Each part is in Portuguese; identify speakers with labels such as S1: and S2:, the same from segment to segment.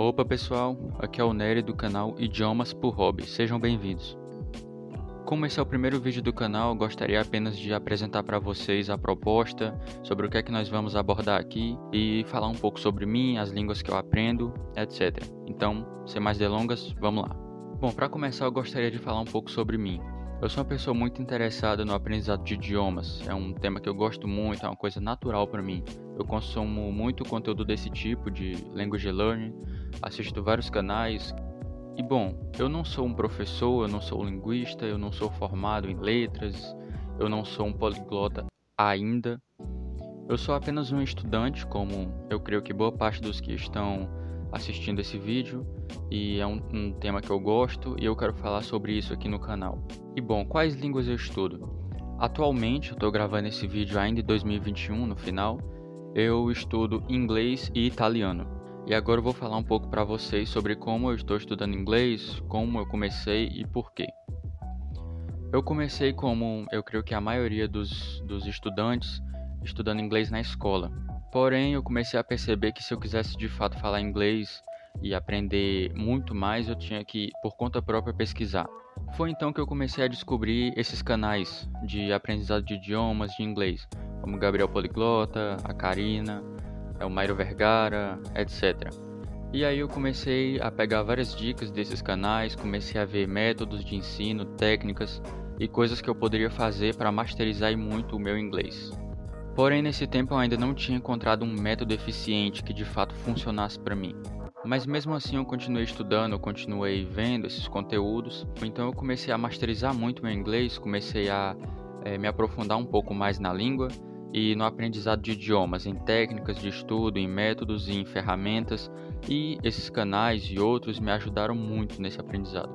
S1: Opa pessoal, aqui é o Nery do canal Idiomas por Hobby, sejam bem-vindos. Como esse é o primeiro vídeo do canal, gostaria apenas de apresentar para vocês a proposta, sobre o que é que nós vamos abordar aqui e falar um pouco sobre mim, as línguas que eu aprendo, etc. Então, sem mais delongas, vamos lá. Bom, para começar eu gostaria de falar um pouco sobre mim. Eu sou uma pessoa muito interessada no aprendizado de idiomas. É um tema que eu gosto muito, é uma coisa natural para mim. Eu consumo muito conteúdo desse tipo de language learning, assisto vários canais. E bom, eu não sou um professor, eu não sou linguista, eu não sou formado em letras, eu não sou um poliglota ainda. Eu sou apenas um estudante, como eu creio que boa parte dos que estão assistindo esse vídeo e é um, um, tema que eu gosto e eu quero falar sobre isso aqui no canal. E bom, quais línguas eu estudo? Atualmente, eu estou gravando esse vídeo ainda em 2021, no final, eu estudo inglês e italiano. E agora eu vou falar um pouco para vocês sobre como eu estou estudando inglês, como eu comecei e por quê. Eu comecei como eu creio que a maioria dos, dos estudantes estudando inglês na escola. Porém, eu comecei a perceber que se eu quisesse de fato falar inglês e aprender muito mais, eu tinha que, por conta própria, pesquisar. Foi então que eu comecei a descobrir esses canais de aprendizado de idiomas de inglês, como Gabriel Poliglota, a Karina, é o Mairo Vergara, etc. E aí eu comecei a pegar várias dicas desses canais, comecei a ver métodos de ensino, técnicas e coisas que eu poderia fazer para masterizar muito o meu inglês. Porém, nesse tempo eu ainda não tinha encontrado um método eficiente que de fato funcionasse para mim. Mas mesmo assim eu continuei estudando, eu continuei vendo esses conteúdos, então eu comecei a masterizar muito meu inglês, comecei a é, me aprofundar um pouco mais na língua e no aprendizado de idiomas, em técnicas de estudo, em métodos e em ferramentas, e esses canais e outros me ajudaram muito nesse aprendizado.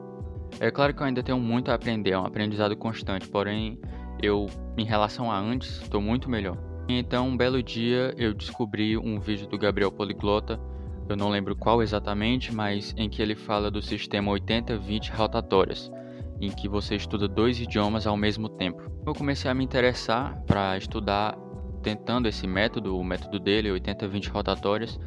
S1: É claro que eu ainda tenho muito a aprender, é um aprendizado constante, porém eu, em relação a antes, estou muito melhor. Então, um belo dia, eu descobri um vídeo do Gabriel Poliglota, eu não lembro qual exatamente, mas em que ele fala do sistema 80-20 rotatórias, em que você estuda dois idiomas ao mesmo tempo. Eu comecei a me interessar para estudar tentando esse método, o método dele, 80-20 rotatórias,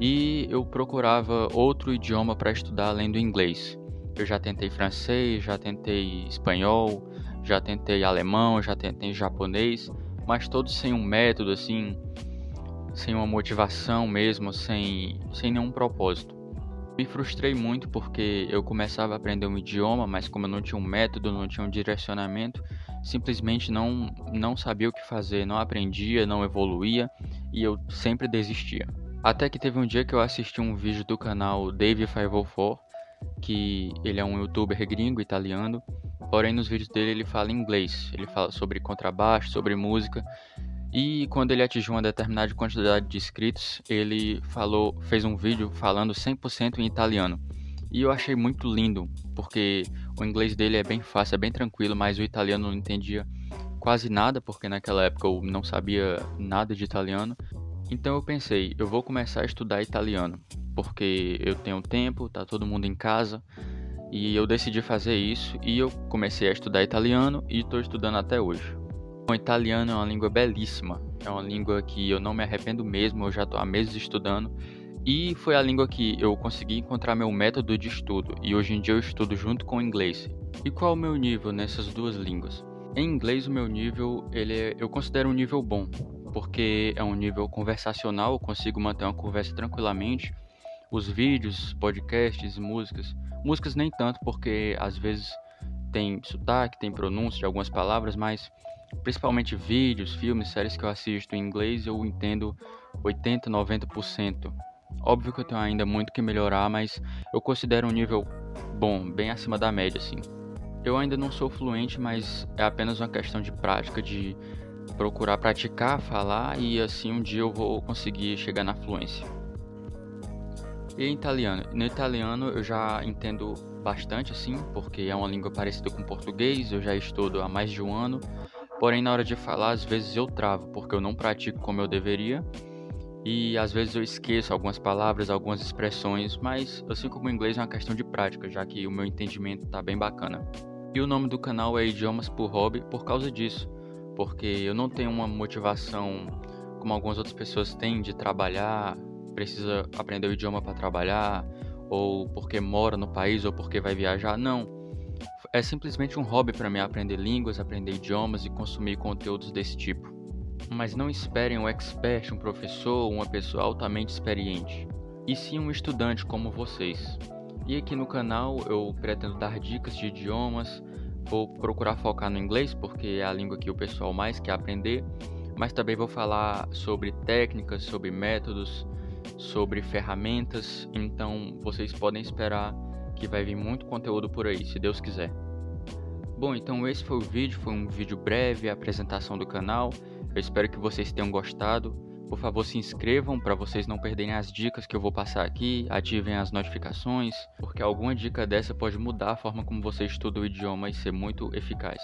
S1: e eu procurava outro idioma para estudar além do inglês. Eu já tentei francês, já tentei espanhol, já tentei alemão, já tentei japonês, mas todos sem um método assim, sem uma motivação mesmo, sem, sem nenhum propósito. Me frustrei muito porque eu começava a aprender um idioma, mas como eu não tinha um método, não tinha um direcionamento, simplesmente não, não sabia o que fazer, não aprendia, não evoluía e eu sempre desistia. Até que teve um dia que eu assisti um vídeo do canal Dave504, que ele é um youtuber gringo italiano, Porém, nos vídeos dele ele fala inglês, ele fala sobre contrabaixo, sobre música. E quando ele atingiu uma determinada quantidade de inscritos, ele falou, fez um vídeo falando 100% em italiano. E eu achei muito lindo, porque o inglês dele é bem fácil, é bem tranquilo, mas o italiano não entendia quase nada, porque naquela época eu não sabia nada de italiano. Então eu pensei, eu vou começar a estudar italiano, porque eu tenho tempo, tá todo mundo em casa, e eu decidi fazer isso e eu comecei a estudar italiano e estou estudando até hoje. O italiano é uma língua belíssima, é uma língua que eu não me arrependo mesmo, eu já estou há meses estudando e foi a língua que eu consegui encontrar meu método de estudo e hoje em dia eu estudo junto com o inglês. E qual é o meu nível nessas duas línguas? Em inglês o meu nível ele é, eu considero um nível bom, porque é um nível conversacional, eu consigo manter uma conversa tranquilamente. Os vídeos, podcasts, músicas Músicas nem tanto, porque às vezes tem sotaque, tem pronúncia de algumas palavras, mas principalmente vídeos, filmes, séries que eu assisto em inglês, eu entendo 80, 90%. Óbvio que eu tenho ainda muito que melhorar, mas eu considero um nível bom, bem acima da média, assim. Eu ainda não sou fluente, mas é apenas uma questão de prática, de procurar praticar, falar e assim um dia eu vou conseguir chegar na fluência. E em italiano? No italiano eu já entendo bastante assim, porque é uma língua parecida com português, eu já estudo há mais de um ano. Porém, na hora de falar, às vezes eu travo, porque eu não pratico como eu deveria. E às vezes eu esqueço algumas palavras, algumas expressões, mas assim como o inglês é uma questão de prática, já que o meu entendimento está bem bacana. E o nome do canal é Idiomas por Hobby por causa disso, porque eu não tenho uma motivação como algumas outras pessoas têm de trabalhar precisa aprender o idioma para trabalhar, ou porque mora no país, ou porque vai viajar. Não. É simplesmente um hobby para mim aprender línguas, aprender idiomas e consumir conteúdos desse tipo. Mas não esperem um expert, um professor, uma pessoa altamente experiente, e sim um estudante como vocês. E aqui no canal eu pretendo dar dicas de idiomas, vou procurar focar no inglês porque é a língua que o pessoal mais quer aprender, mas também vou falar sobre técnicas, sobre métodos, sobre ferramentas, então vocês podem esperar que vai vir muito conteúdo por aí, se Deus quiser. Bom, então esse foi o vídeo, foi um vídeo breve, a apresentação do canal. Eu espero que vocês tenham gostado. Por favor, se inscrevam para vocês não perderem as dicas que eu vou passar aqui, ativem as notificações, porque alguma dica dessa pode mudar a forma como você estuda o idioma e ser muito eficaz.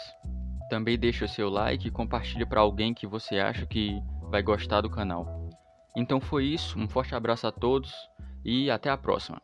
S1: Também deixe o seu like e compartilhe para alguém que você acha que vai gostar do canal. Então foi isso, um forte abraço a todos e até a próxima.